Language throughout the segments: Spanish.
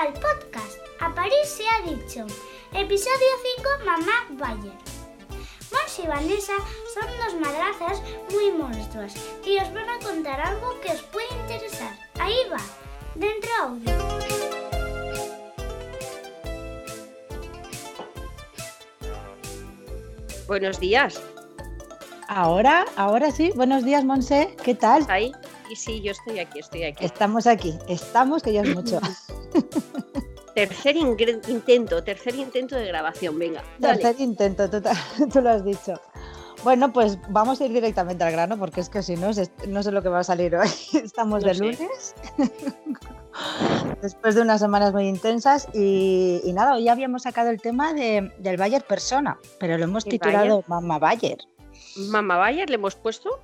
al podcast A París se ha dicho. Episodio 5 Mamá Bayer. Mons y Vanessa son dos madrazas muy monstruos y os van a contar algo que os puede interesar. Ahí va, dentro audio. Buenos días. Ahora, ahora sí. Buenos días, Monse. ¿Qué tal? ¿Estás ahí? Y sí, yo estoy aquí, estoy aquí. Estamos aquí. Estamos, que ya es mucho. tercer intento, tercer intento de grabación, venga. dale. Tercer intento, tú, lo has dicho. Bueno, pues vamos a ir directamente al grano porque es que si no, no sé lo que va a salir hoy. Estamos No de sé. lunes, después de unas semanas muy intensas y, y nada, hoy habíamos sacado el tema de- del Bayer Persona, pero lo hemos ¿El titulado Mamá Bayer. ¿Mamá Bayer le hemos puesto?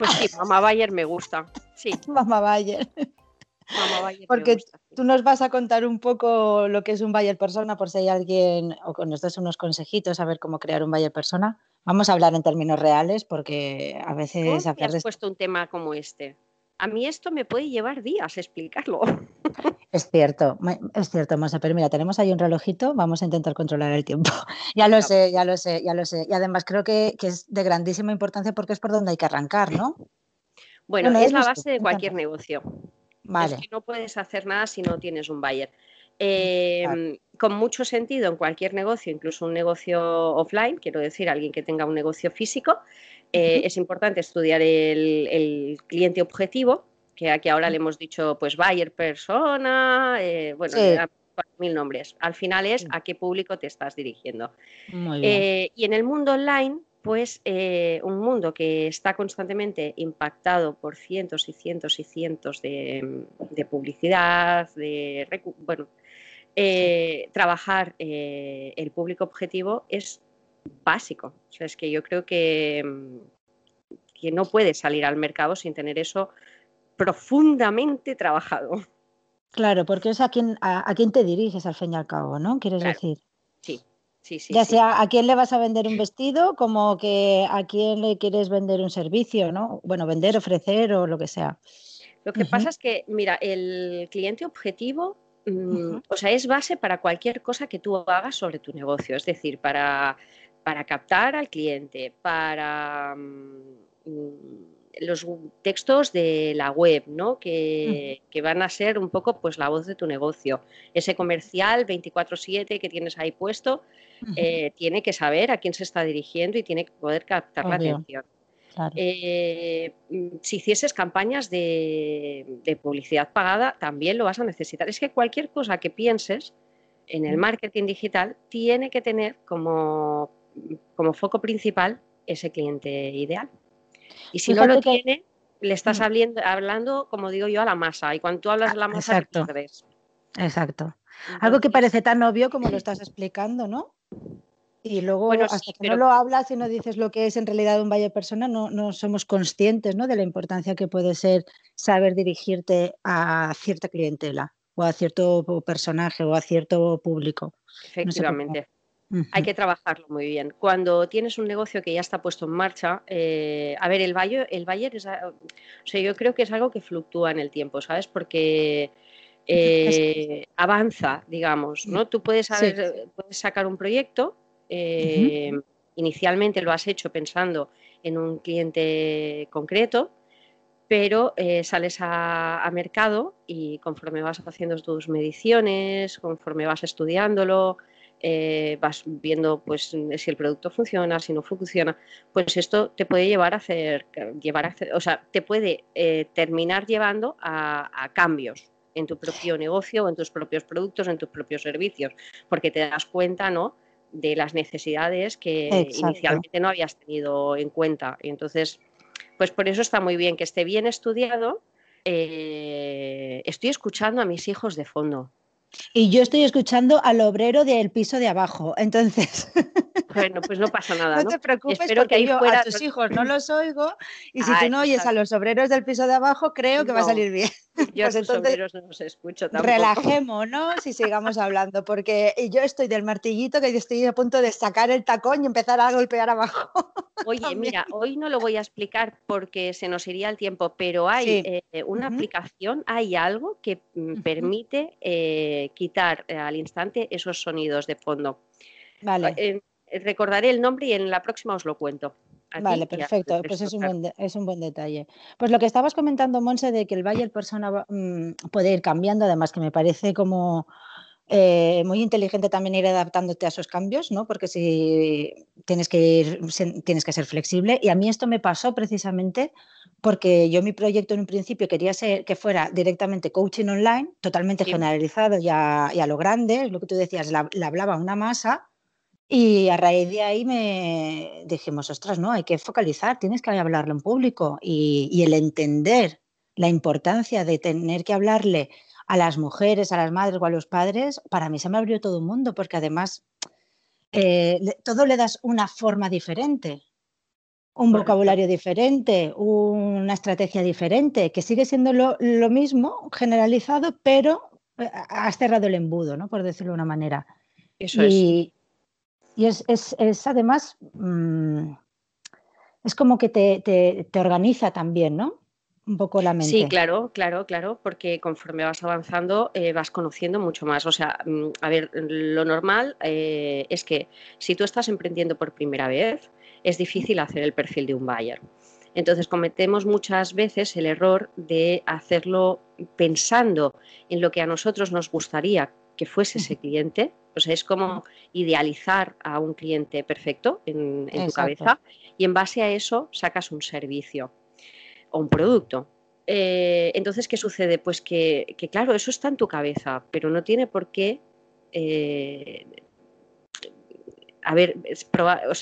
Pues sí, Mamá Bayer me gusta. Sí, Mamá Bayer. Mamá Bayer Porque me gusta. sí. Tú nos vas a contar un poco lo que es un Bayer Persona, por si hay alguien, o nos des unos consejitos a ver cómo crear un Bayer Persona. Vamos a hablar en términos reales, porque a ¿Cómo veces hablar has de puesto un tema como este? A mí esto me puede llevar días explicarlo. Es cierto, es cierto, Monse, pero mira, tenemos ahí un relojito, vamos a intentar controlar el tiempo. Ya lo sé, ya lo sé, ya lo sé. Y además creo que, que es de grandísima importancia porque es por donde hay que arrancar, ¿no? Bueno, Bueno, es la base de cualquier negocio. Vale, Es que no puedes hacer nada si no tienes un buyer. Eh, Vale. Con mucho sentido en cualquier negocio, incluso un negocio offline, quiero decir, alguien que tenga un negocio físico, eh, es importante estudiar el, el cliente objetivo, que aquí ahora le hemos dicho, pues buyer persona, eh, bueno, Sí. mil nombres. Al final es a qué público te estás dirigiendo. muy bien. Eh, y en el mundo online, pues un mundo que está constantemente impactado por cientos y cientos y cientos de, de publicidad, de bueno, trabajar el público objetivo es básico. O sea, es que yo creo que, mm, que no puedes salir al mercado sin tener eso profundamente trabajado. Claro, porque es a quién, a, a quién te diriges al fin y al cabo, ¿no? Quieres Claro. decir. Sí, sí, sí. ya sí. sea a quién le vas a vender un vestido, como que a quién le quieres vender un servicio, ¿no? Bueno, vender, ofrecer o lo que sea. Lo que pasa es que, mira, el cliente objetivo, mm, o sea, es base para cualquier cosa que tú hagas sobre tu negocio. Es decir, para, para captar al cliente, para mm, mm, los textos de la web, ¿no? Que, que van a ser un poco pues la voz de tu negocio. Ese comercial 24/7 que tienes ahí puesto, eh, tiene que saber a quién se está dirigiendo y tiene que poder captar la atención. claro. Eh, mm, si hicieses campañas de, de publicidad pagada, también lo vas a necesitar. Es que cualquier cosa que pienses en el marketing digital tiene que tener como, como foco principal ese cliente ideal. Y si no lo que- tiene, le estás Mm. hablando, hablando, como digo yo, a la masa. Y cuando tú hablas Ah, de la masa, ¿qué exacto. crees? Exacto. Algo que parece tan obvio como lo estás explicando, ¿no? Y luego, Bueno, hasta sí, que pero- no lo hablas y no dices lo que es en realidad un Bayer persona, no, no somos conscientes ¿no? de la importancia que puede ser saber dirigirte a cierta clientela o a cierto personaje o a cierto público. efectivamente. Hay que trabajarlo muy bien. Cuando tienes un negocio que ya está puesto en marcha, eh, a ver, el Bayer, el Bayer es, o sea, yo creo que es algo que fluctúa en el tiempo, ¿sabes? Porque eh, avanza, digamos, ¿no? Tú puedes, Sí. saber- puedes sacar un proyecto, eh, inicialmente lo has hecho pensando en un cliente concreto, pero eh, sales a, a mercado y conforme vas haciendo tus mediciones, conforme vas estudiándolo, eh, vas viendo pues si el producto funciona, si no funciona, pues esto te puede llevar a hacer, llevar a hacer- o sea, te puede eh, terminar llevando a, a cambios en tu propio negocio, en tus propios productos, en tus propios servicios, porque te das cuenta, ¿no? de las necesidades que Exacto. inicialmente no habías tenido en cuenta. Y entonces, pues por eso está muy bien que esté bien estudiado. Eh, estoy escuchando a mis hijos de fondo. Y yo estoy escuchando al obrero del piso de abajo. Entonces, Bueno, pues no pasa nada. No, te preocupes Espero porque que yo a tus hijos no los oigo y si tú no oyes a los obreros del piso de abajo, creo que va a salir bien. Yo pues a los obreros no los escucho tampoco. Relajémonos y sigamos hablando porque yo estoy del martillito que estoy a punto de sacar el tacón y empezar a golpear abajo. Oye, mira, hoy no lo voy a explicar porque se nos iría el tiempo, pero hay eh, una aplicación, hay algo que mm, permite eh, quitar eh, al instante esos sonidos de fondo. Vale. recordaré el nombre y en la próxima os lo cuento. Vale, perfecto. Pues es un, buen es un, buen detalle. Pues lo que estabas comentando, Monse, de que el Valle Persona mm, puede ir cambiando, además que me parece como eh, muy inteligente también ir adaptándote a esos cambios, ¿no? Porque si tienes que ir, tienes que ser flexible. Y a mí esto me pasó precisamente porque yo mi proyecto en un principio quería ser que fuera directamente coaching online, totalmente generalizado y a, lo grande, lo que tú decías, la, hablaba una masa. Y a raíz de ahí me dijimos, ostras, no, hay que focalizar, tienes que hablarle en público y, y el entender la importancia de tener que hablarle a las mujeres, a las madres o a los padres, para mí se me abrió todo el mundo, porque además eh, todo le das una forma diferente, un vocabulario diferente, una estrategia diferente, que sigue siendo lo, mismo, generalizado, pero eh, has cerrado el embudo, ¿no? por decirlo de una manera. Eso y, es. Y es, además, mm, es como que te, te organiza también, ¿no? un poco la mente. Sí, claro, claro, claro, porque conforme vas avanzando eh, vas conociendo mucho más. O sea, mm, a ver, lo normal eh, es que si tú estás emprendiendo por primera vez, es difícil hacer el perfil de un buyer. Entonces cometemos muchas veces el error de hacerlo pensando en lo que a nosotros nos gustaría que fuese ese cliente. O sea, es como idealizar a un cliente perfecto en, en tu cabeza y en base a eso sacas un servicio o un producto. Eh, entonces, ¿qué sucede? Pues que, claro, eso está en tu cabeza, pero no tiene por qué... Eh, a ver,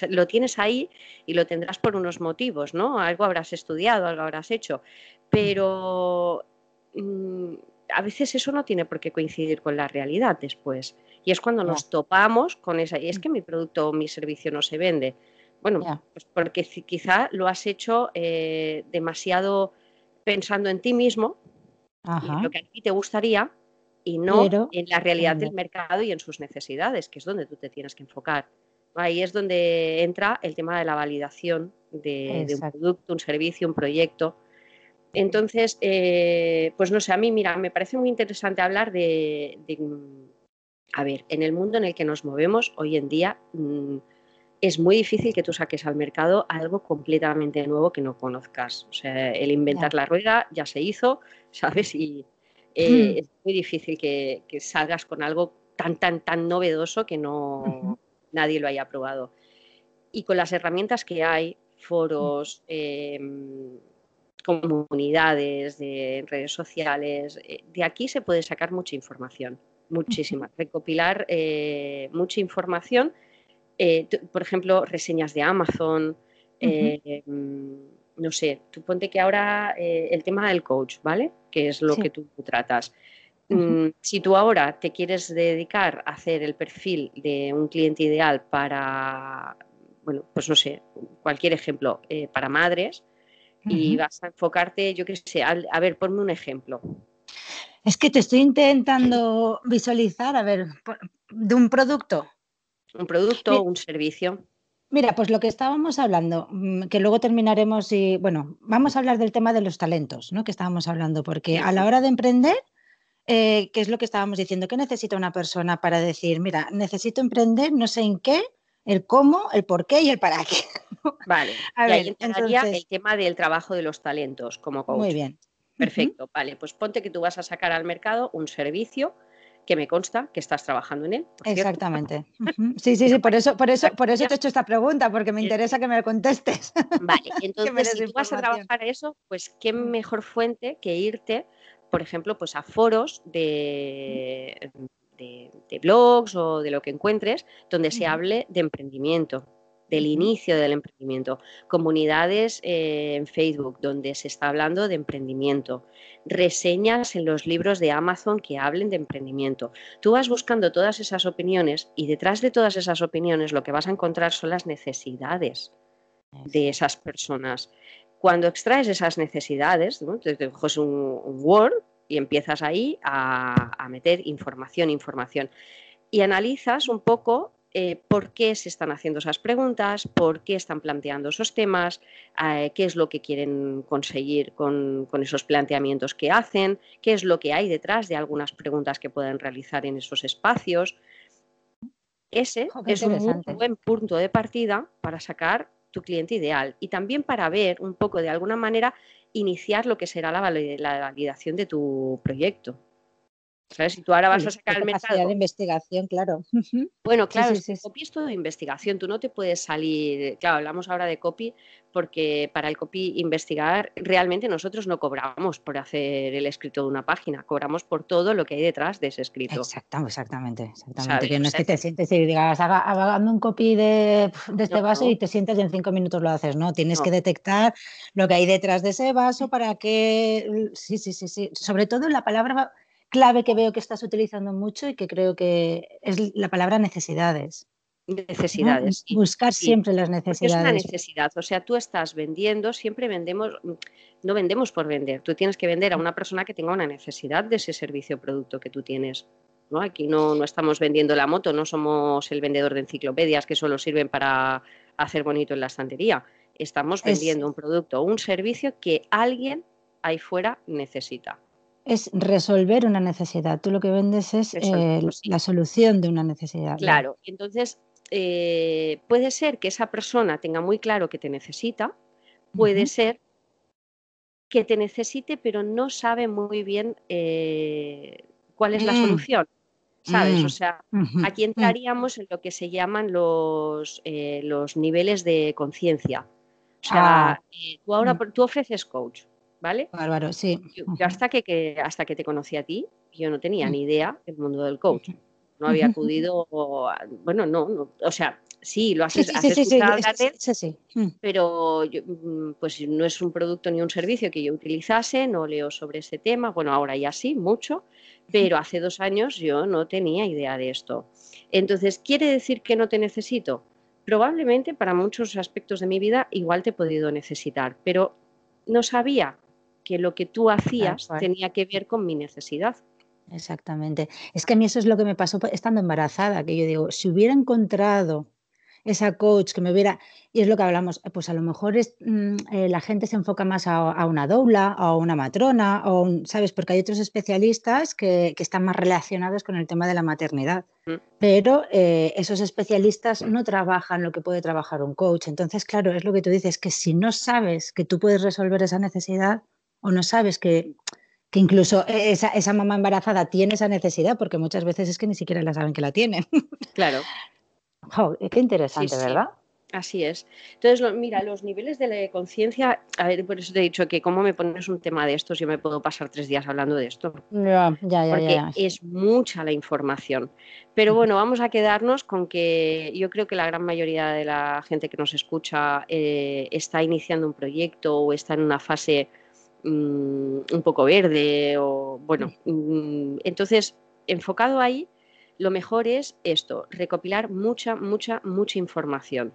lo tienes ahí y lo tendrás por unos motivos, ¿no? Algo habrás estudiado, algo habrás hecho, pero mm, a veces eso no tiene por qué coincidir con la realidad después. Y es cuando nos topamos con esa, y es que mi producto o mi servicio no se vende. Bueno, pues porque quizá lo has hecho eh, demasiado pensando en ti mismo, en lo que a ti te gustaría, y no en la realidad del mercado y en sus necesidades, que es donde tú te tienes que enfocar. Ahí es donde entra el tema de la validación de, un producto, un servicio, un proyecto. Entonces, eh, pues no sé, a mí, mira, me parece muy interesante hablar de, a ver, en el mundo en el que nos movemos hoy en día, mm, es muy difícil que tú saques al mercado algo completamente nuevo que no conozcas. O sea, el inventar la rueda ya se hizo, ¿sabes? Y eh, mm. es muy difícil que, salgas con algo tan, tan, tan novedoso que no nadie lo haya probado. Y con las herramientas que hay, foros, em, comunidades, de redes sociales, eh, de aquí se puede sacar mucha información, muchísima. Recopilar eh, mucha información eh, por ejemplo, reseñas de Amazon, mm, no sé, tú ponte que ahora el tema del coach, ¿vale? Que es lo que tú, tratas. Mm, si tú ahora te quieres dedicar a hacer el perfil de un cliente ideal para, bueno, pues no sé, cualquier ejemplo, para madres, y vas a enfocarte, yo qué sé, a ver, ponme un ejemplo. Es que te estoy intentando visualizar, a ver, de un producto un producto, un servicio. Mira, pues lo que estábamos hablando, mm, que luego terminaremos y, bueno, vamos a hablar del tema de los talentos, ¿no? Que estábamos hablando, porque a la hora de emprender, eh, ¿qué es lo que estábamos diciendo? ¿Qué necesita una persona para decir, mira, necesito emprender, no sé en qué, el cómo, el por qué y el para qué? Vale, a y ver, ahí entraría el tema del trabajo de los talentos como coach. Muy bien. Perfecto, vale, pues ponte que tú vas a sacar al mercado un servicio que me consta que estás trabajando en él. Exactamente. Sí, sí, sí, por eso, por eso, por eso te he hecho esta pregunta, porque me interesa que me contestes. Vale, entonces si tú vas a trabajar eso, pues qué mm. mejor fuente que irte, por ejemplo, pues a foros de, de, blogs o de lo que encuentres donde se hable de emprendimiento. del inicio del emprendimiento, comunidades eh, en Facebook donde se está hablando de emprendimiento, reseñas en los libros de Amazon que hablen de emprendimiento. Tú vas buscando todas esas opiniones y detrás de todas esas opiniones lo que vas a encontrar son las necesidades de esas personas. Cuando extraes esas necesidades, te, coges un, Word y empiezas ahí a, a meter información, información. Y analizas un poco eh, por qué se están haciendo esas preguntas, por qué están planteando esos temas, eh, qué es lo que quieren conseguir con, esos planteamientos que hacen, qué es lo que hay detrás de algunas preguntas que pueden realizar en esos espacios. Ese es un muy buen punto de partida para sacar tu cliente ideal y también para ver un poco de alguna manera iniciar lo que será la validación de tu proyecto. ¿Sabes? Si tú ahora vas a sacar el mercado. de investigación, claro. Bueno, claro, copy es todo de investigación. Tú no te puedes salir. Claro, hablamos ahora de copy porque para el copy investigar realmente nosotros no cobramos por hacer el escrito de una página, cobramos por todo lo que hay detrás de ese escrito. exactamente, exactamente. Que no es que te sientes y digas, hagando un copy de, este vaso y te sientes y en cinco minutos lo haces, ¿no? Tienes que detectar lo que hay detrás de ese vaso para que. Sí, sí, sí, sí. Sobre todo la palabra clave que veo que estás utilizando mucho y que creo que es la palabra necesidades. Necesidades. Buscar siempre las necesidades. Es una necesidad, o sea, tú estás vendiendo, siempre vendemos, no vendemos por vender, tú tienes que vender a una persona que tenga una necesidad de ese servicio o producto que tú tienes. ¿no? Aquí no, no estamos vendiendo la moto, no somos el vendedor de enciclopedias que solo sirven para hacer bonito en la estantería. Estamos vendiendo un producto o un servicio que alguien ahí fuera necesita es resolver una necesidad. Tú lo que vendes es eh, la solución de una necesidad. Claro, entonces eh, puede ser que esa persona tenga muy claro que te necesita, puede ser que te necesite, pero no sabe muy bien eh, cuál es la mm. solución. ¿Sabes? O mm. sea, aquí mm. entraríamos en lo que se llaman los, los niveles de conciencia. O sea, ah. tú ahora tú ofreces coach, ¿vale? Bárbaro, sí. Yo, hasta, que, hasta que te conocí a ti, yo no tenía mm. ni idea del mundo del coach. No había acudido, bueno, no, o sea, sí, lo has, sí, sí, pero mm, pues no es un producto ni un servicio que yo utilizase, no leo sobre ese tema, bueno, ahora ya sí, mucho, pero hace dos años yo no tenía idea de esto. Entonces, ¿quiere decir que no te necesito? Probablemente para muchos aspectos de mi vida igual te he podido necesitar, pero no sabía que lo que tú hacías tenía que ver con mi necesidad. Exactamente. Es que a mí eso es lo que me pasó estando embarazada, que yo digo, si hubiera encontrado esa coach que me hubiera, y es lo que hablamos, pues a lo mejor es, mm, eh, la gente se enfoca más a, una doula, a una matrona, o ¿sabes? Porque hay otros especialistas que, están más relacionados con el tema de la maternidad. Mm. Pero eh, esos especialistas no trabajan lo que puede trabajar un coach. Entonces, claro, es lo que tú dices, que si no sabes que tú puedes resolver esa necesidad, o no sabes que, incluso e, esa, mamá embarazada tiene esa necesidad, porque muchas veces es que ni siquiera la saben que la tienen. Claro. qué interesante, ¿verdad? Así es. Entonces, mira, los niveles de conciencia, a ver, por eso te he dicho que como me pones un tema de estos, yo me puedo pasar tres días hablando de esto. Ya, ya, ya. Porque es mucha la información. Pero bueno, vamos a quedarnos con que yo creo que la gran mayoría de la gente que nos escucha eh, está iniciando un proyecto o está en una fase Mm, un poco verde o bueno, mm, entonces enfocado ahí, lo mejor es esto, recopilar mucha, mucha, mucha información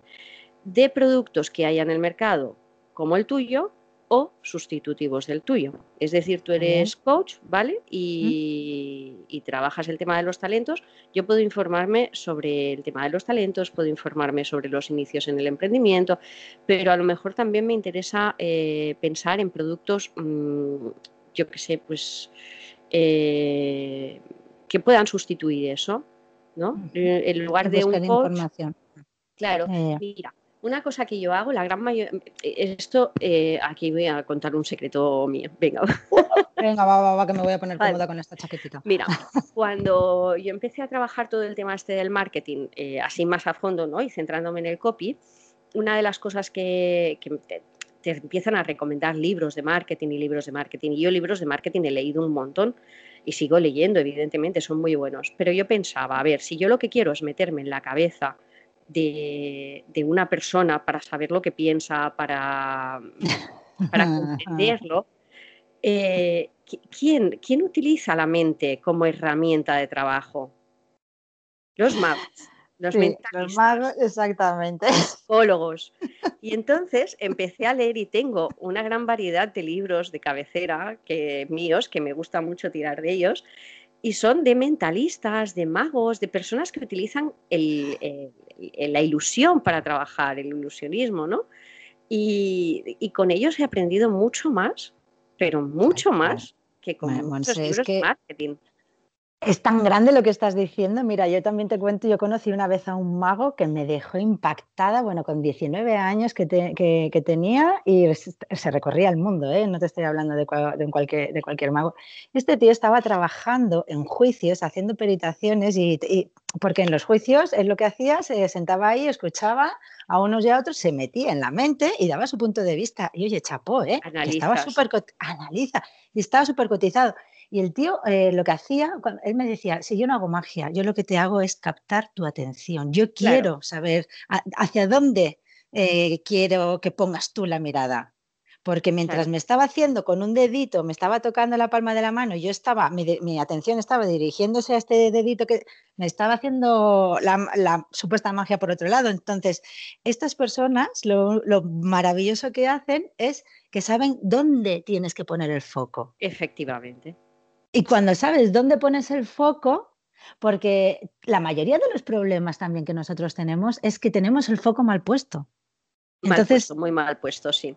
de productos que haya en el mercado como el tuyo o sustitutivos del tuyo. Es decir, tú eres coach, ¿vale? Y, trabajas el tema de los talentos. Yo puedo informarme sobre el tema de los talentos, puedo informarme sobre los inicios en el emprendimiento, pero a lo mejor también me interesa eh, pensar en productos, mm, yo qué sé, pues eh, que puedan sustituir eso, ¿no? En lugar de un coach. Información. Claro, mira, una cosa que yo hago, la gran mayoría, esto, eh, aquí voy a contar un secreto mío, venga. Venga, va, va, va, que me voy a poner cómoda con esta chaquetita. Mira, cuando yo empecé a trabajar todo el tema este del marketing, eh, así más a fondo, ¿no? Y centrándome en el copy, una de las cosas que, te, empiezan a recomendar libros de marketing y libros de marketing. Y yo libros de marketing he leído un montón y sigo leyendo, evidentemente, son muy buenos. Pero yo pensaba, a ver, si yo lo que quiero es meterme en la cabeza de, una persona para saber lo que piensa, para, para comprenderlo, eh, ¿quién, ¿quién utiliza la mente como herramienta de trabajo? Los magos. Los, los magos, exactamente. Psicólogos. Y entonces empecé a leer y tengo una gran variedad de libros de cabecera que, míos, que me gusta mucho tirar de ellos, y son de mentalistas, de magos, de personas que utilizan la ilusión para trabajar, el ilusionismo, ¿no? Y, con ellos he aprendido mucho más, pero mucho más que con muchos libros de marketing. Es tan grande lo que estás diciendo. Mira, yo también te cuento, yo conocí una vez a un mago que me dejó impactada, bueno, con 19 años que, tenía y se recorría el mundo, ¿eh? no te estoy hablando de, cualquier, de cualquier mago. Este tío estaba trabajando en juicios, haciendo peritaciones y, porque en los juicios él lo que hacía, se sentaba ahí, escuchaba a unos y a otros, se metía en la mente y daba su punto de vista. Y oye, chapó, ¿eh? Estaba súper, analiza, y estaba súper cotizado. Y el tío eh, lo que hacía, él me decía, si yo no hago magia, yo lo que te hago es captar tu atención. Yo quiero saber hacia dónde eh, quiero que pongas tú la mirada. Porque mientras me estaba haciendo con un dedito, me estaba tocando la palma de la mano, yo estaba, mi, atención estaba dirigiéndose a este dedito que me estaba haciendo la, supuesta magia por otro lado. Entonces, estas personas, lo maravilloso que hacen es que saben dónde tienes que poner el foco. Efectivamente. Y cuando sabes dónde pones el foco, porque la mayoría de los problemas también que nosotros tenemos es que tenemos el foco mal puesto. Entonces, muy mal puesto, sí.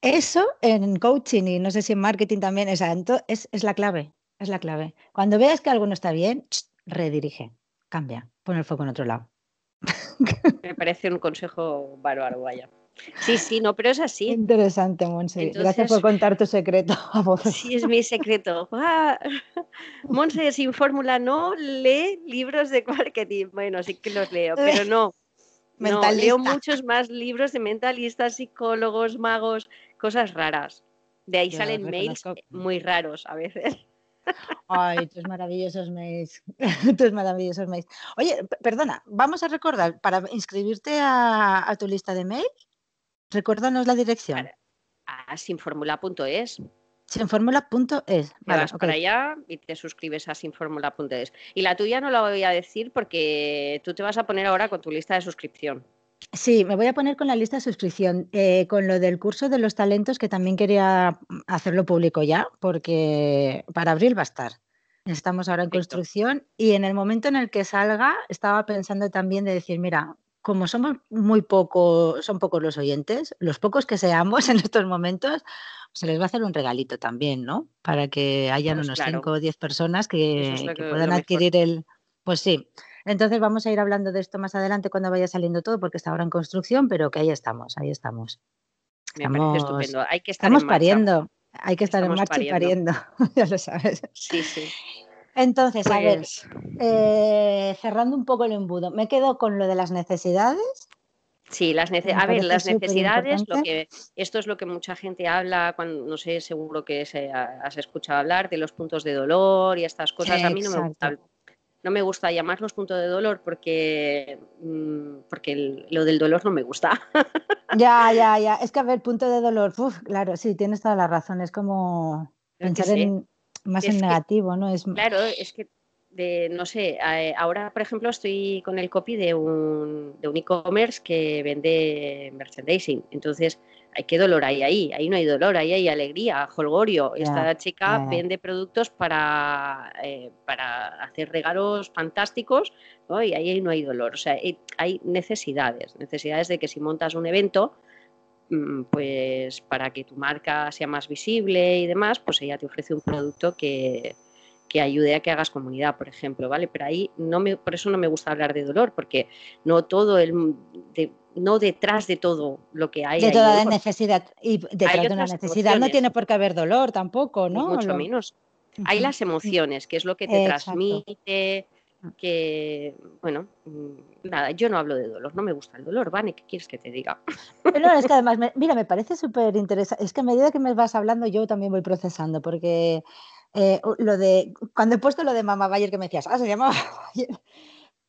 Eso en coaching y no sé si en marketing también es, es la clave, es la clave. Cuando veas que algo no está bien, redirige, cambia, pon el foco en otro lado. Me parece un consejo bárbaro, vaya. Sí, sí, no, pero es así. Interesante, Monse. Gracias por contar tu secreto a vos. Sí, es mi secreto. Ah, Monse sin fórmula no lee libros de marketing. Bueno, sí que los leo, pero no. No, leo muchos más libros de mentalistas, psicólogos, magos, cosas raras. De ahí salen mails muy raros a veces. Ay, tus maravillosos mails. tus maravillosos mails. Oye, perdona, vamos a recordar, para inscribirte a tu lista de mails, Recuérdanos la dirección. A sinformula.es. Sinformula.es. Vale, vas para allá y te suscribes a sinformula.es. Y la tuya no la voy a decir porque tú te vas a poner ahora con tu lista de suscripción. Sí, me voy a poner con la lista de suscripción, eh, con lo del curso de los talentos, que también quería hacerlo público ya, porque para abril va a estar. Estamos ahora en construcción y en el momento en el que salga, estaba pensando también de decir, mira, como somos muy pocos, son pocos los oyentes, los pocos que seamos en estos momentos, se les va a hacer un regalito también, ¿no? Para que hayan pues unos 5 o 10 personas que, puedan adquirir el... Pues sí. Entonces vamos a ir hablando de esto más adelante cuando vaya saliendo todo, porque está ahora en construcción, pero que ahí estamos, ahí estamos. Me parece estupendo. Hay que estar estamos pariendo. Hay que estar en marcha y pariendo, ya lo sabes. Sí, sí. Entonces, a ver, pues eh, cerrando un poco el embudo, me quedo con lo de las necesidades. Sí, las a ver, las necesidades, lo que, esto es lo que mucha gente habla, cuando, no sé, seguro que se, has escuchado hablar de los puntos de dolor y estas cosas. a mí no me, gusta, no me gusta llamarlos puntos de dolor porque, mm, porque lo del dolor no me gusta. Ya, ya, ya. Es que, a ver, punto de dolor, claro, sí, tienes toda la razón. Es como pensar en, más en negativo, ¿no? Es... Claro, es que, de, no sé, eh, ahora, por ejemplo, estoy con el copy de un de un e-commerce que vende merchandising. Entonces, hay qué dolor hay ahí? Ahí no hay dolor, ahí hay alegría, holgorio. Esta chica vende productos para, eh, para hacer regalos fantásticos ¿no? y ahí no hay dolor. O sea, hay necesidades, necesidades de que si montas un evento, pues para que tu marca sea más visible y demás, pues ella te ofrece un producto que, ayude a que hagas comunidad, por ejemplo, ¿vale? Pero ahí no me, por eso no me gusta hablar de dolor, porque no todo el no detrás de todo lo que hay. De toda la necesidad. Y detrás de una necesidad no tiene por qué haber dolor tampoco, ¿no? mucho menos. Hay las emociones, que es lo que te transmite, que, bueno, mm, nada, yo no hablo de dolor, no me gusta el dolor, Vane, ¿qué quieres que te diga? Pero es que además, mira, me parece súper interesante, es que a medida que me vas hablando yo también voy procesando, porque eh, lo de, cuando he puesto lo de Mamá Bayer que me decías, ah, se llamaba Bayer,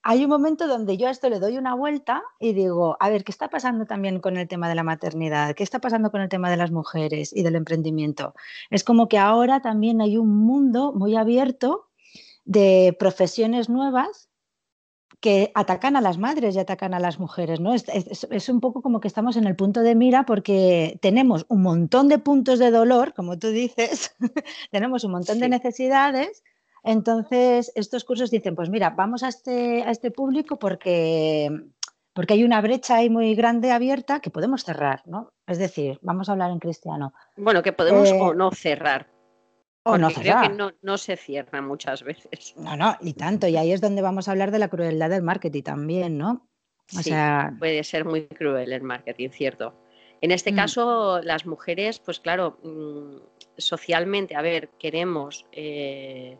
hay un momento donde yo a esto le doy una vuelta y digo, a ver, ¿qué está pasando también con el tema de la maternidad? ¿Qué está pasando con el tema de las mujeres y del emprendimiento? Es como que ahora también hay un mundo muy abierto de profesiones nuevas que atacan a las madres y atacan a las mujeres, ¿no? Es, un poco como que estamos en el punto de mira porque tenemos un montón de puntos de dolor, como tú dices, tenemos un montón de necesidades entonces, estos cursos dicen, pues mira, vamos a este, a este público porque, porque hay una brecha ahí muy grande abierta que podemos cerrar, ¿no? Es decir, vamos a hablar en cristiano. Bueno, que podemos o eh, no cerrar. O no. Creo que no, se cierra muchas veces. No, no, y tanto. Y ahí es donde vamos a hablar de la crueldad del marketing también, ¿no? O sea... puede ser muy cruel el marketing, cierto. En este mm. caso, las mujeres, pues claro, mm, socialmente, a ver, queremos eh,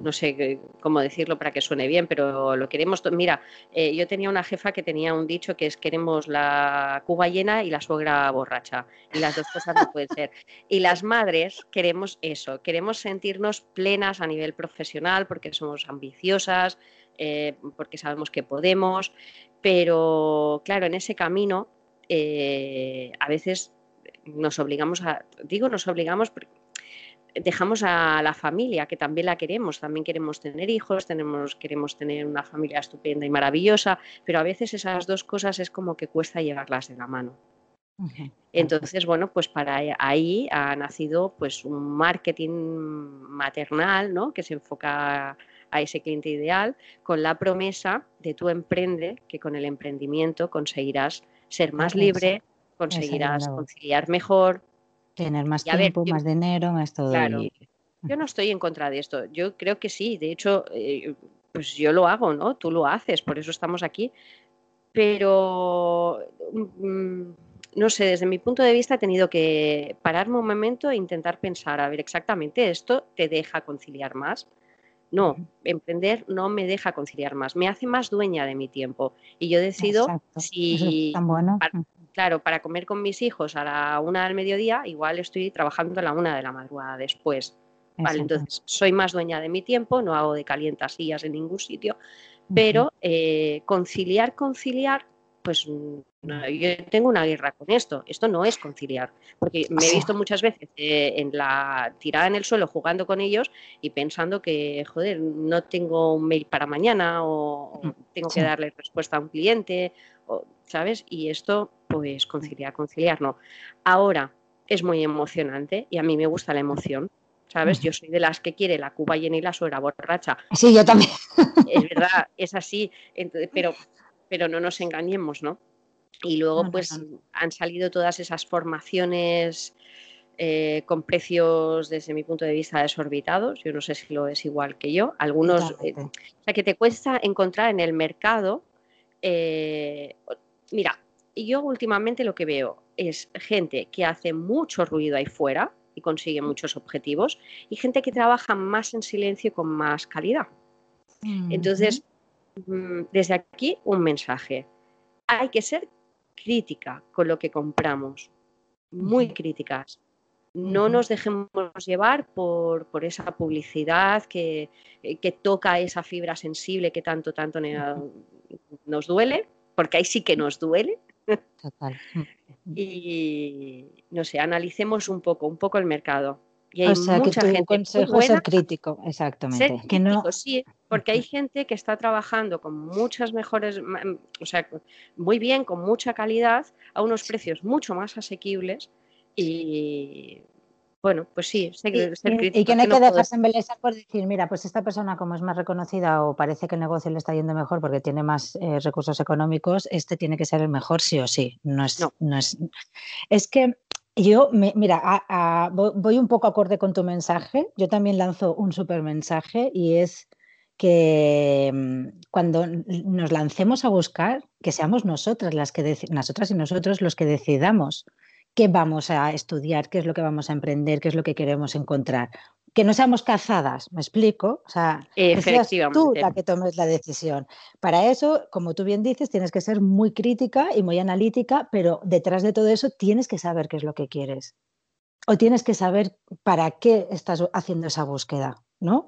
no sé cómo decirlo para que suene bien, pero lo queremos. Mira, eh, yo tenía una jefa que tenía un dicho que es queremos la cuba llena y la suegra borracha. Y las dos cosas no pueden ser. Y las madres queremos eso, queremos sentirnos plenas a nivel profesional porque somos ambiciosas, eh, porque sabemos que podemos, pero claro, en ese camino eh, a veces nos obligamos a, digo nos obligamos dejamos a la familia, que también la queremos, también queremos tener hijos, tenemos, queremos tener una familia estupenda y maravillosa, pero a veces esas dos cosas es como que cuesta llevarlas de la mano. Entonces, bueno, pues para ahí ha nacido pues un marketing maternal, ¿no? Que se enfoca a ese cliente ideal con la promesa de tu emprende, que con el emprendimiento conseguirás ser más libre, conseguirás conciliar mejor, Tener más tiempo, más dinero, más todo. Yo no estoy en contra de esto. Yo creo que sí. De hecho, eh, pues yo lo hago, ¿no? Tú lo haces, por eso estamos aquí. Pero, mm, no sé, desde mi punto de vista he tenido que pararme un momento e intentar pensar, a ver, exactamente, ¿esto te deja conciliar más? No, emprender no me deja conciliar más, me hace más dueña de mi tiempo. Y yo decido si, tan bueno claro, para comer con mis hijos a la una del mediodía, igual estoy trabajando a la una de la madrugada después. Vale, entonces soy más dueña de mi tiempo, no hago de calientas en ningún sitio, pero eh, conciliar, conciliar, pues yo tengo una guerra con esto. Esto no es conciliar, porque me he visto muchas veces eh, en la tirada en el suelo jugando con ellos y pensando que, joder, no tengo un mail para mañana o mm, tengo que darle respuesta a un cliente, o, ¿sabes? Y esto, pues conciliar, conciliar, no. Ahora es muy emocionante y a mí me gusta la emoción. ¿Sabes? Yo soy de las que quiere la cuba llena y la suera borracha. Sí, yo también. Es verdad, es así. pero, pero no nos engañemos, ¿no? Y luego, pues, han salido todas esas formaciones eh, con precios, desde mi punto de vista, desorbitados. Yo no sé si lo es igual que yo. Algunos, eh, o sea, que te cuesta encontrar en el mercado. Eh, mira, yo últimamente lo que veo es gente que hace mucho ruido ahí fuera y consigue muchos objetivos, y gente que trabaja más en silencio y con más calidad. Entonces, mm, desde aquí un mensaje. Hay que ser crítica con lo que compramos, muy críticas. No nos dejemos llevar por, esa publicidad que, eh, que, toca esa fibra sensible que tanto, tanto nos duele, porque ahí sí que nos duele. Total. y no sé, analicemos un poco, un poco el mercado. Y hay mucha gente consejo es ser crítico, exactamente. que no... sí, porque hay gente que está trabajando con muchas mejores, o sea, muy bien, con mucha calidad, a unos precios mucho más asequibles y bueno, pues sí, ser, crítico. Y que no hay que, dejarse embelesar por decir, mira, pues esta persona como es más reconocida o parece que el negocio le está yendo mejor porque tiene más eh, recursos económicos, este tiene que ser el mejor sí o sí. No es, no es, es que yo, mira, voy un poco acorde con tu mensaje. Yo también lanzo un super mensaje y es que mm, cuando nos lancemos a buscar, que seamos nosotras las que nosotras y nosotros los que decidamos qué vamos a estudiar, qué es lo que vamos a emprender, qué es lo que queremos encontrar que no seamos cazadas, ¿me explico? O sea, que seas tú la que tomes la decisión. Para eso, como tú bien dices, tienes que ser muy crítica y muy analítica, pero detrás de todo eso tienes que saber qué es lo que quieres. O tienes que saber para qué estás haciendo esa búsqueda. ¿No?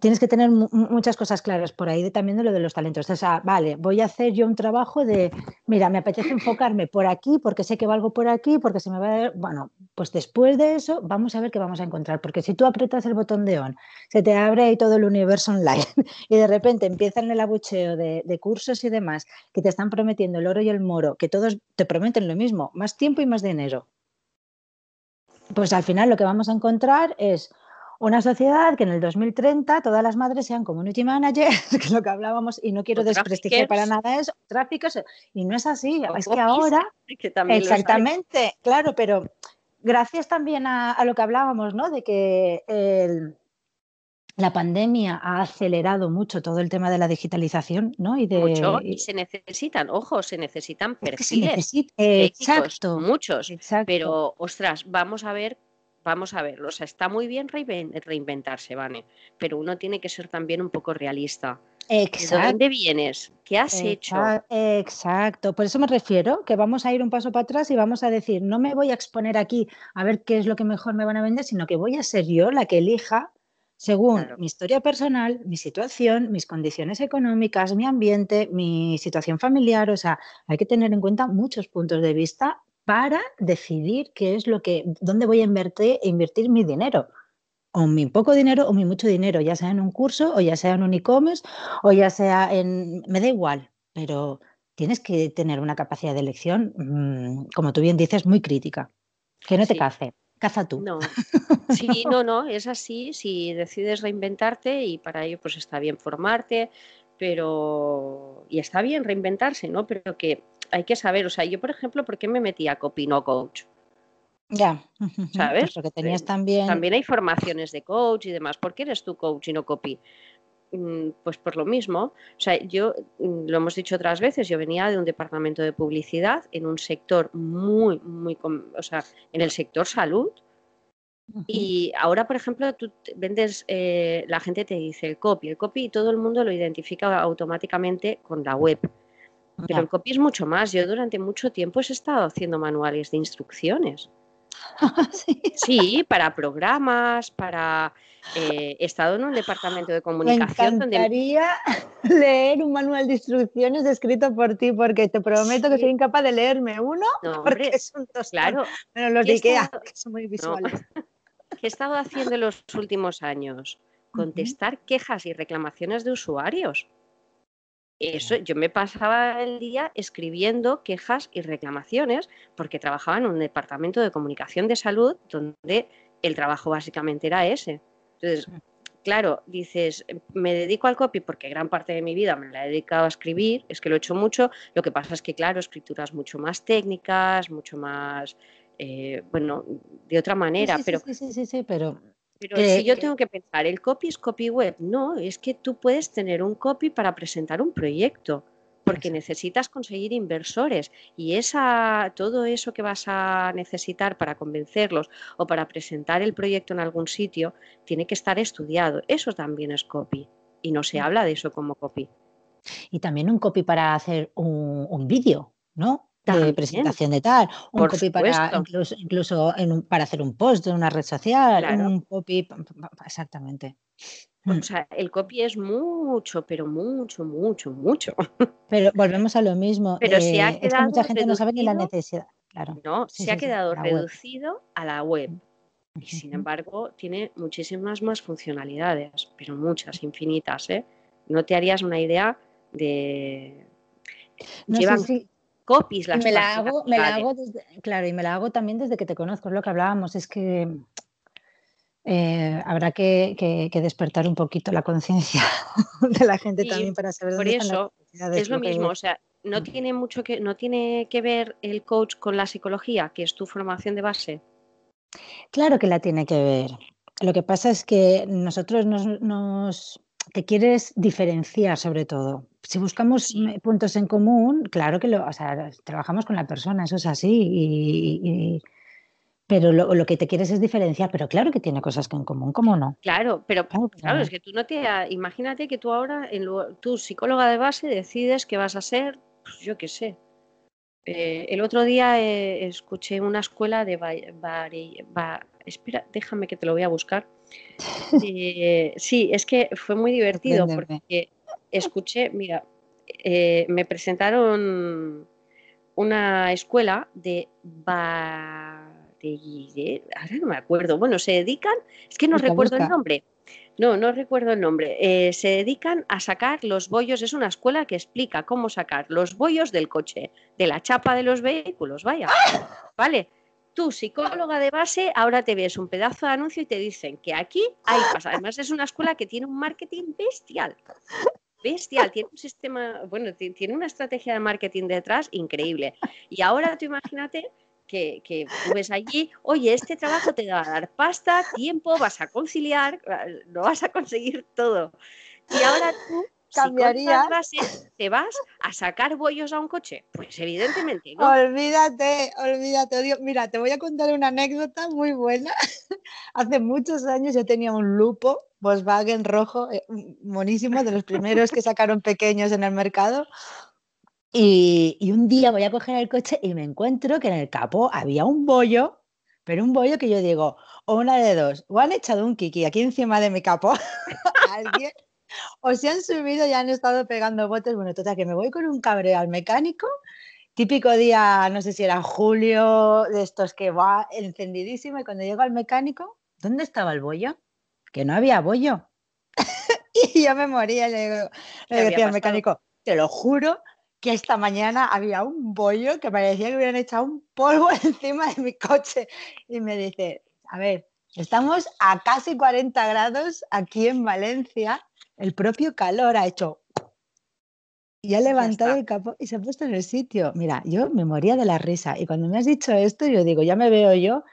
Tienes que tener muchas cosas claras por ahí también de lo de los talentos. O sea, vale, voy a hacer yo un trabajo de, mira, me apetece enfocarme por aquí porque sé que valgo por aquí, porque se me va a... Bueno, pues después de eso vamos a ver qué vamos a encontrar, porque si tú aprietas el botón de on, se te abre ahí todo el universo online y de repente empiezan el abucheo de, de cursos y demás que te están prometiendo el oro y el moro, que todos te prometen lo mismo, más tiempo y más dinero. Pues al final lo que vamos a encontrar es una sociedad que en el 2030 todas las madres sean community managers, que es lo que hablábamos, y no quiero desprestigiar para nada eso, tráficos, y no es así, es que ahora, exactamente, claro, pero gracias también a, lo que hablábamos, ¿no? De que la pandemia ha acelerado mucho todo el tema de la digitalización, ¿no? Y de mucho, y se necesitan, ojo, se necesitan perfiles, exacto, muchos, pero ostras, vamos a ver vamos a ver, o sea, está muy bien reinventarse, Vane, pero uno tiene que ser también un poco realista. Exacto. ¿De dónde vienes? ¿Qué has hecho? Exacto, por eso me refiero que vamos a ir un paso para atrás y vamos a decir, no me voy a exponer aquí a ver qué es lo que mejor me van a vender, sino que voy a ser yo la que elija según mi historia personal, mi situación, mis condiciones económicas, mi ambiente, mi situación familiar. O sea, hay que tener en cuenta muchos puntos de vista para decidir qué es lo que, dónde voy a invertir, invertir mi dinero. O mi poco dinero o mi mucho dinero, ya sea en un curso o ya sea en un e-commerce o ya sea en... Me da igual, pero tienes que tener una capacidad de elección, mm, como tú bien dices, muy crítica. Que no te cace, caza tú. No, sí, no, no, es así. Si decides reinventarte y para ello pues está bien formarte, pero... Y está bien reinventarse, ¿no? Pero que hay que saber, o sea, yo por ejemplo, ¿por qué me metí a copy no coach? Ya, ¿sabes? Porque tenías también... También hay formaciones de coach y demás. ¿Por qué eres tú coach y no copy? Mm, pues por lo mismo, o sea, yo mm, lo hemos dicho otras veces, yo venía de un departamento de publicidad en un sector muy, muy, o sea, en el sector salud. Y ahora, por ejemplo, tú vendes, eh, la gente te dice el copy, el copy y todo el mundo lo identifica automáticamente con la web. Pero el copy es mucho más. Yo durante mucho tiempo he estado haciendo manuales de instrucciones. ¿Sí? para programas, para... Eh, he estado en un departamento de comunicación Me encantaría leer un manual de instrucciones escrito por ti, porque te prometo que soy incapaz de leerme uno, porque es un Claro. Pero los de Ikea, que son muy visuales. ¿Qué he estado haciendo en los últimos años? Contestar quejas y reclamaciones de usuarios. Eso, yo me pasaba el día escribiendo quejas y reclamaciones porque trabajaba en un departamento de comunicación de salud donde el trabajo básicamente era ese. Entonces, claro, dices, me dedico al copy porque gran parte de mi vida me la he dedicado a escribir, es que lo he hecho mucho, lo que pasa es que, claro, escrituras mucho más técnicas, mucho más, eh, bueno, de otra manera, pero... Sí, sí, sí, sí, pero pero si yo tengo que pensar, el copy es copy web. No, es que tú puedes tener un copy para presentar un proyecto, porque necesitas conseguir inversores y esa, todo eso que vas a necesitar para convencerlos o para presentar el proyecto en algún sitio tiene que estar estudiado. Eso también es copy y no se habla de eso como copy. Y también un copy para hacer un, un vídeo, ¿no? De presentación de tal, un copy para incluso, incluso para hacer un post de una red social, un copy, exactamente. O mm. sea, el copy es mucho, pero mucho, mucho, mucho. Pero volvemos a lo mismo. Pero se ha quedado mucha gente no sabe ni la necesidad. Claro. No, se ha quedado reducido a la web. Y sin embargo, tiene muchísimas más funcionalidades, pero muchas, infinitas. ¿eh? No te harías una idea de. No copies las me la hago, me la hago claro, y me la hago también desde que te conozco, es lo que hablábamos, es que eh, habrá que, despertar un poquito la conciencia de la gente también para saber por eso es lo mismo, o sea, no mm. tiene mucho que no tiene que ver el coach con la psicología, que es tu formación de base. Claro que la tiene que ver. Lo que pasa es que nosotros nos te quieres diferenciar sobre todo. Si buscamos puntos en común, claro que lo, o sea, trabajamos con la persona, eso es así. Y, pero lo, que te quieres es diferenciar, pero claro que tiene cosas en común, ¿cómo no? Claro, pero claro, es que tú no te... Imagínate que tú ahora, en tu psicóloga de base, decides que vas a ser, pues yo qué sé. Eh, el otro día eh, escuché una escuela de... espera, déjame que te lo voy a buscar Eh, sí, es que fue muy divertido porque escuché, mira, eh, me presentaron una escuela de ahora no me acuerdo, bueno, se dedican, es que no recuerdo el nombre, no, no recuerdo el nombre, eh, se dedican a sacar los bollos, es una escuela que explica cómo sacar los bollos del coche, de la chapa de los vehículos, vaya, ¿vale? Tú, psicóloga de base, ahora te ves un pedazo de anuncio y te dicen que aquí hay pasa. Además, es una escuela que tiene un marketing bestial bestial, tiene un sistema, bueno, tiene una estrategia de marketing detrás increíble. Y ahora tú imagínate que, que ves allí, oye, este trabajo te va a dar pasta, tiempo, vas a conciliar, lo vas a conseguir todo. Y ahora tú cambiaría. Si ¿Te vas a sacar bollos a un coche? Pues evidentemente no. Olvídate, olvídate. Mira, te voy a contar una anécdota muy buena. Hace muchos años yo tenía un lupo Volkswagen rojo, eh, monísimo, de los primeros que sacaron pequeños en el mercado. Y, y, un día voy a coger el coche y me encuentro que en el capó había un bollo, pero un bollo que yo digo, o una de dos, o han echado un kiki aquí encima de mi capó, alguien, o se han subido y han estado pegando botes. Bueno, total, que me voy con un cabreo al mecánico, típico día, no sé si era julio, de estos que va encendidísimo, y cuando llego al mecánico, ¿dónde estaba el bollo? Que no había bollo. y yo me moría, le, digo, le decía al mecánico, te lo juro que esta mañana había un bollo que parecía que hubieran echado un polvo encima de mi coche. Y me dice, a ver, estamos a casi 40 grados aquí en Valencia el propio calor ha hecho y ha levantado el capó y se ha puesto en el sitio. Mira, yo me moría de la risa y cuando me has dicho esto, yo digo, ya me veo yo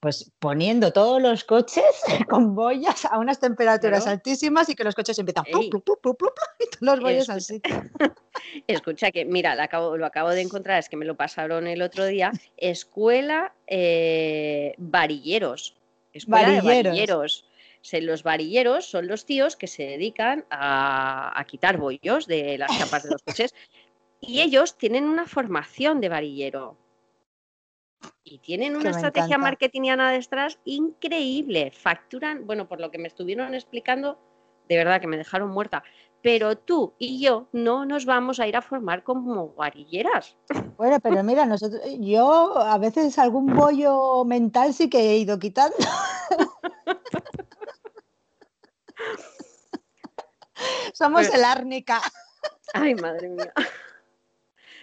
pues poniendo todos los coches con boyas a unas temperaturas altísimas y que los coches empiezan y todos los boyas al sitio. Escucha que, mira, lo acabo, lo acabo, de encontrar, es que me lo pasaron el otro día, Escuela eh, Varilleros. Escuela varilleros. de Varilleros los varilleros son los tíos que se dedican a, quitar bollos de las chapas de los coches y ellos tienen una formación de varillero. Y tienen una estrategia marketingiana detrás increíble. Facturan, bueno, por lo que me estuvieron explicando, de verdad que me dejaron muerta. Pero tú y yo no nos vamos a ir a formar como varilleras. Bueno, pero mira, nosotros, yo a veces algún bollo mental sí que he ido quitando. Somos el árnica. Ay, madre mía.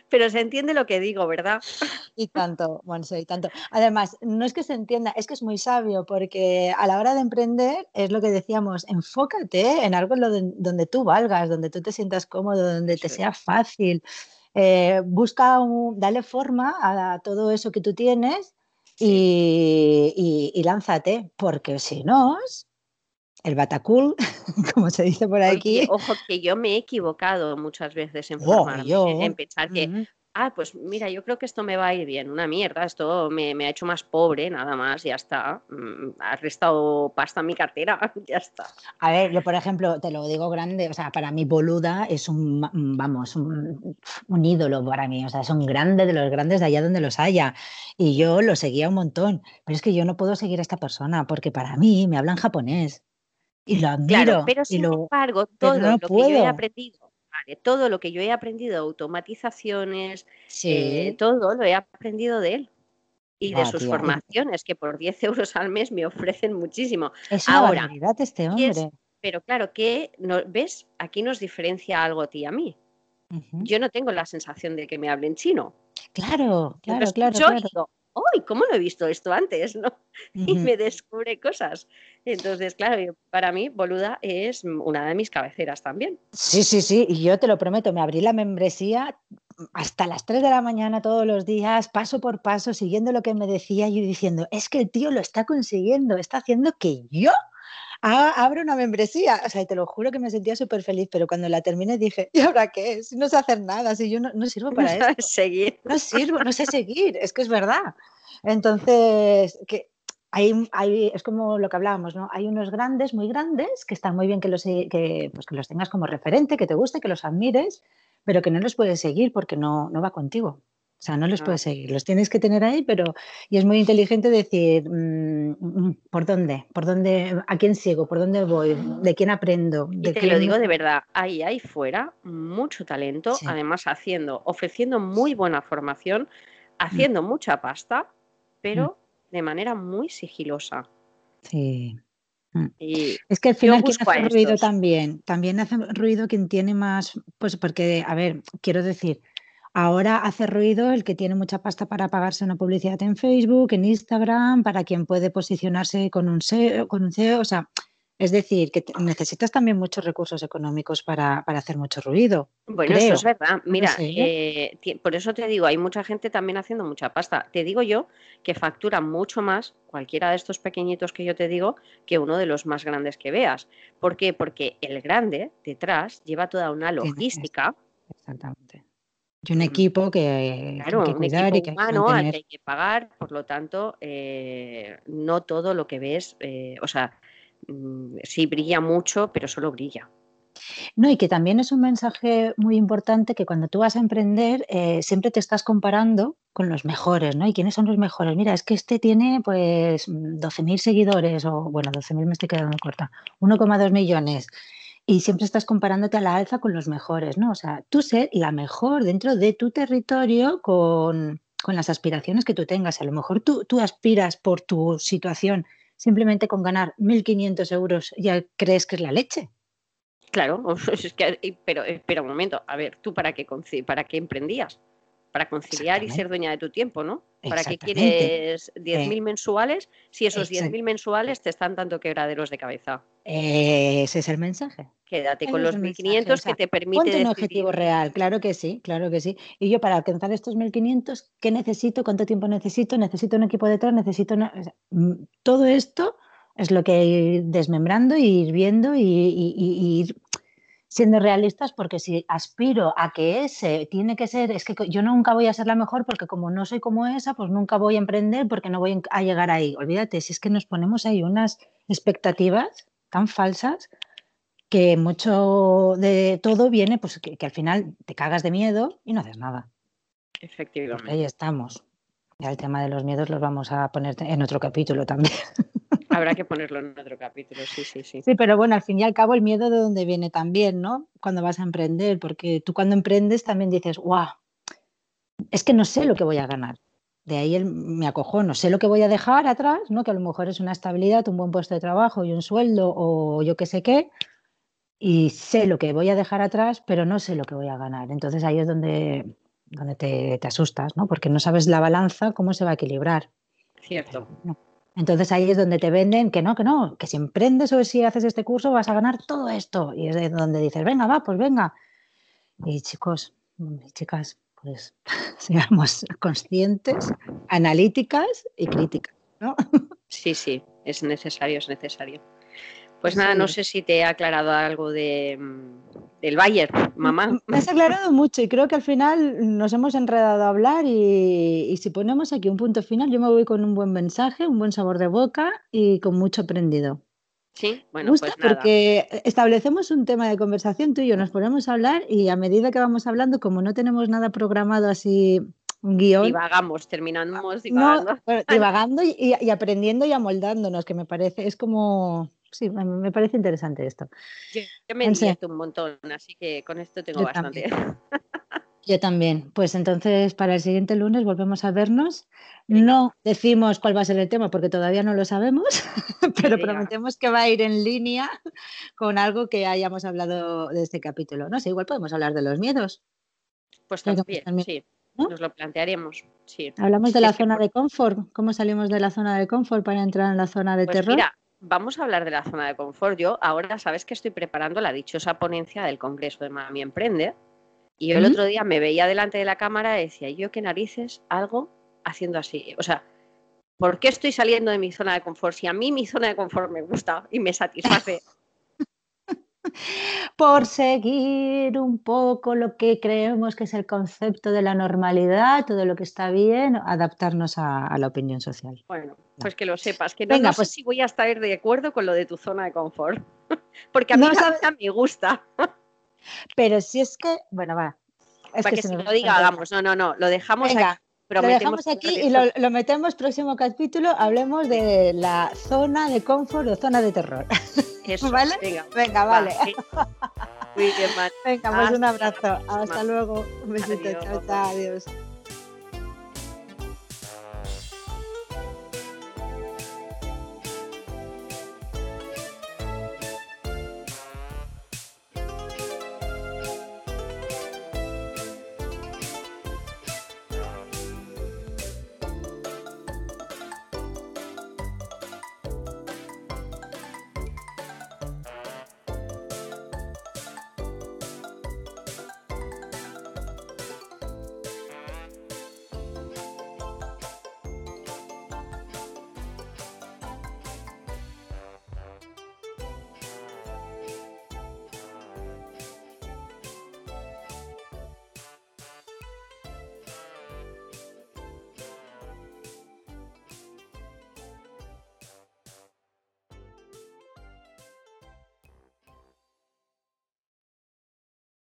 Pero se entiende lo que digo, ¿verdad? Y tanto, Monse, y tanto. Además, no es que se entienda, es que es muy sabio, porque a la hora de emprender, es lo que decíamos, enfócate en algo donde tú valgas, donde tú te sientas cómodo, donde te sea fácil. Eh, busca, un, dale forma a todo eso que tú tienes y, y lánzate, porque si no, el batacul, como se dice por aquí. ojo, que yo me he equivocado muchas veces en, oh, en pensar que, ah, pues mira, yo creo que esto me va a ir bien, una mierda, esto me, ha hecho más pobre, nada más, ya está. Mm, ha restado pasta a mi cartera, ya está. A ver, yo por ejemplo, te lo digo grande, o sea, para mí Boluda es un, vamos, un, un ídolo para mí, o sea, es un grande de los grandes de allá donde los haya. Y yo lo seguía un montón, pero es que yo no puedo seguir a esta persona porque para mí me hablan japonés. Y lo admiro. pero sin embargo, todo lo que yo he aprendido, todo lo que yo he aprendido, automatizaciones, eh, todo lo he aprendido de él y de sus formaciones, que por 10 euros al mes me ofrecen muchísimo. Es una Ahora, este hombre. pero claro, que no, ¿ves? Aquí nos diferencia algo a ti y a mí. Yo no tengo la sensación de que me hablen chino. Claro, claro, claro. claro. ¡Ay! ¿Cómo no he visto esto antes? ¿no? Y me descubre cosas. Entonces, claro, para mí, Boluda es una de mis cabeceras también. Sí, sí, sí, y yo te lo prometo, me abrí la membresía hasta las 3 de la mañana todos los días, paso por paso, siguiendo lo que me decía y diciendo, es que el tío lo está consiguiendo, está haciendo que yo abre una membresía. O sea, te lo juro que me sentía súper feliz, pero cuando la terminé dije, ¿y ahora qué? Si no sé hacer nada, si yo no, sirvo para no seguir. No sirvo, no sé seguir, es que es verdad. Entonces, que hay, hay, es como lo que hablábamos, ¿no? Hay unos grandes, muy grandes, que están muy bien que los, que, pues que los tengas como referente, que te guste, que los admires, pero que no los puedes seguir porque no, no va contigo. O sea, no los puedes seguir, los tienes que tener ahí, pero y es muy inteligente decir mm, mm, por dónde, por dónde, a quién sigo, por dónde voy, de quién aprendo. De y te lo digo de verdad, ahí hay fuera mucho talento, además haciendo, ofreciendo muy buena formación, haciendo mucha pasta, pero de manera muy sigilosa. Sí. es que al final quien hace ruido también, también hace ruido quien tiene más, pues porque, a ver, quiero decir, Ahora hace ruido el que tiene mucha pasta para pagarse una publicidad en Facebook, en Instagram, para quien puede posicionarse con un SEO, con un CEO. O sea, es decir, que necesitas también muchos recursos económicos para, hacer mucho ruido. Bueno, eso es verdad. Mira. Eh, por eso te digo, hay mucha gente también haciendo mucha pasta. Te digo yo que factura mucho más cualquiera de estos pequeñitos que yo te digo que uno de los más grandes que veas. ¿Por qué? Porque el grande detrás lleva toda una logística. Exactamente y un equipo que, claro, que cuidar y que humano al que hay que pagar, por lo tanto, eh, no todo lo que ves, eh, o sea, mm, sí brilla mucho, pero solo brilla. No, y que también es un mensaje muy importante que cuando tú vas a emprender eh, siempre te estás comparando con los mejores, ¿no? ¿Y quiénes son los mejores? Mira, es que este tiene pues 12.000 seguidores o, bueno, 12.000 me estoy quedando corta, 1,2 millones y siempre estás comparándote a la alza con los mejores, ¿no? O sea, tú ser la mejor dentro de tu territorio con, las aspiraciones que tú tengas. A lo mejor tú, tú aspiras por tu situación simplemente con ganar 1.500 euros ya crees que es la leche. Claro, es que, pero espera un momento, a ver, ¿tú para qué, para qué emprendías? Para conciliar y ser dueña de tu tiempo, ¿no? ¿Para qué quieres 10.000 mensuales si esos 10.000 mensuales te están dando quebraderos de cabeza? ese es el mensaje. Quédate con los 1.500 que te permite. Ponte un objetivo real, claro que sí, claro que sí. Y yo para alcanzar estos 1.500, ¿qué necesito? ¿Cuánto tiempo necesito? ¿Necesito un equipo detrás? ¿Necesito mm, Todo esto es lo que ir desmembrando y ir viendo y, y ir siendo realistas, porque si aspiro a que ese tiene que ser, es que yo nunca voy a ser la mejor porque como no soy como esa, pues nunca voy a emprender porque no voy a llegar ahí. Olvídate, si es que nos ponemos ahí unas expectativas tan falsas que mucho de todo viene, pues que, al final te cagas de miedo y no haces nada. Efectivamente. ahí estamos. Ya el tema de los miedos los vamos a poner en otro capítulo también. Habrá que ponerlo en otro capítulo, sí, sí, sí. Sí, pero bueno, al fin y al cabo el miedo de dónde viene también, ¿no? Cuando vas a emprender, porque tú cuando emprendes también dices, guau, es que no sé lo que voy a ganar. De ahí el, me acojo, no sé lo que voy a dejar atrás, ¿no? Que a lo mejor es una estabilidad, un buen puesto de trabajo y un sueldo o yo qué sé qué, y sé lo que voy a dejar atrás, pero no sé lo que voy a ganar. Entonces ahí es donde, donde te, te asustas, ¿no? Porque no sabes la balanza, cómo se va a equilibrar. Cierto. Entonces ahí es donde te venden que no, que no, que si emprendes o si haces este curso vas a ganar todo esto. Y es de donde dices, venga, va, pues venga. Y chicos y chicas, pues seamos conscientes, analíticas y críticas, ¿no? Sí, sí, es necesario, es necesario. Pues nada, no sé si te he aclarado algo de, mm, del Bayer, mamá. Me has aclarado mucho y creo que al final nos hemos enredado a hablar y, si ponemos aquí un punto final, yo me voy con un buen mensaje, un buen sabor de boca y con mucho aprendido. Sí, bueno, pues nada. porque establecemos un tema de conversación tú y yo, nos ponemos a hablar y a medida que vamos hablando, como no tenemos nada programado así un guion. Divagamos, terminamos divagando. divagando y, y, aprendiendo y amoldándonos, que me parece, es como, sí, me parece interesante esto. Yo, me entiendo un montón, así que con esto tengo bastante. Yo también. Pues entonces para el siguiente lunes volvemos a vernos. No decimos cuál va a ser el tema porque todavía no lo sabemos, pero prometemos que va a ir en línea con algo que hayamos hablado de este capítulo. No sé, igual podemos hablar de los miedos. Pues también, sí. Nos lo plantearemos. Sí. Hablamos de la zona de confort. ¿Cómo salimos de la zona de confort para entrar en la zona de pues terror? Vamos a hablar de la zona de confort. Yo ahora sabes que estoy preparando la dichosa ponencia del Congreso de Mami Emprende. Y yo el otro día me veía delante de la cámara y decía, yo qué narices, algo haciendo así. O sea, ¿por qué estoy saliendo de mi zona de confort? Si a mí mi zona de confort me gusta y me satisface. por seguir un poco lo que creemos que es el concepto de la normalidad, todo lo que está bien, adaptarnos a, la opinión social. Bueno, pues que lo sepas, que no, Venga, pues, si voy a estar de acuerdo con lo de tu zona de confort, porque a mí no, me gusta. Pero si es que, bueno, va, para que, se lo diga, hagamos. No, no, no, lo dejamos aquí. Lo dejamos aquí y lo, metemos próximo capítulo. Hablemos de la zona de confort o zona de terror. Eso, ¿Vale? Venga, vale. Muy bien, Venga, pues un abrazo. Hasta luego. Un besito. Chao, chao. Adiós.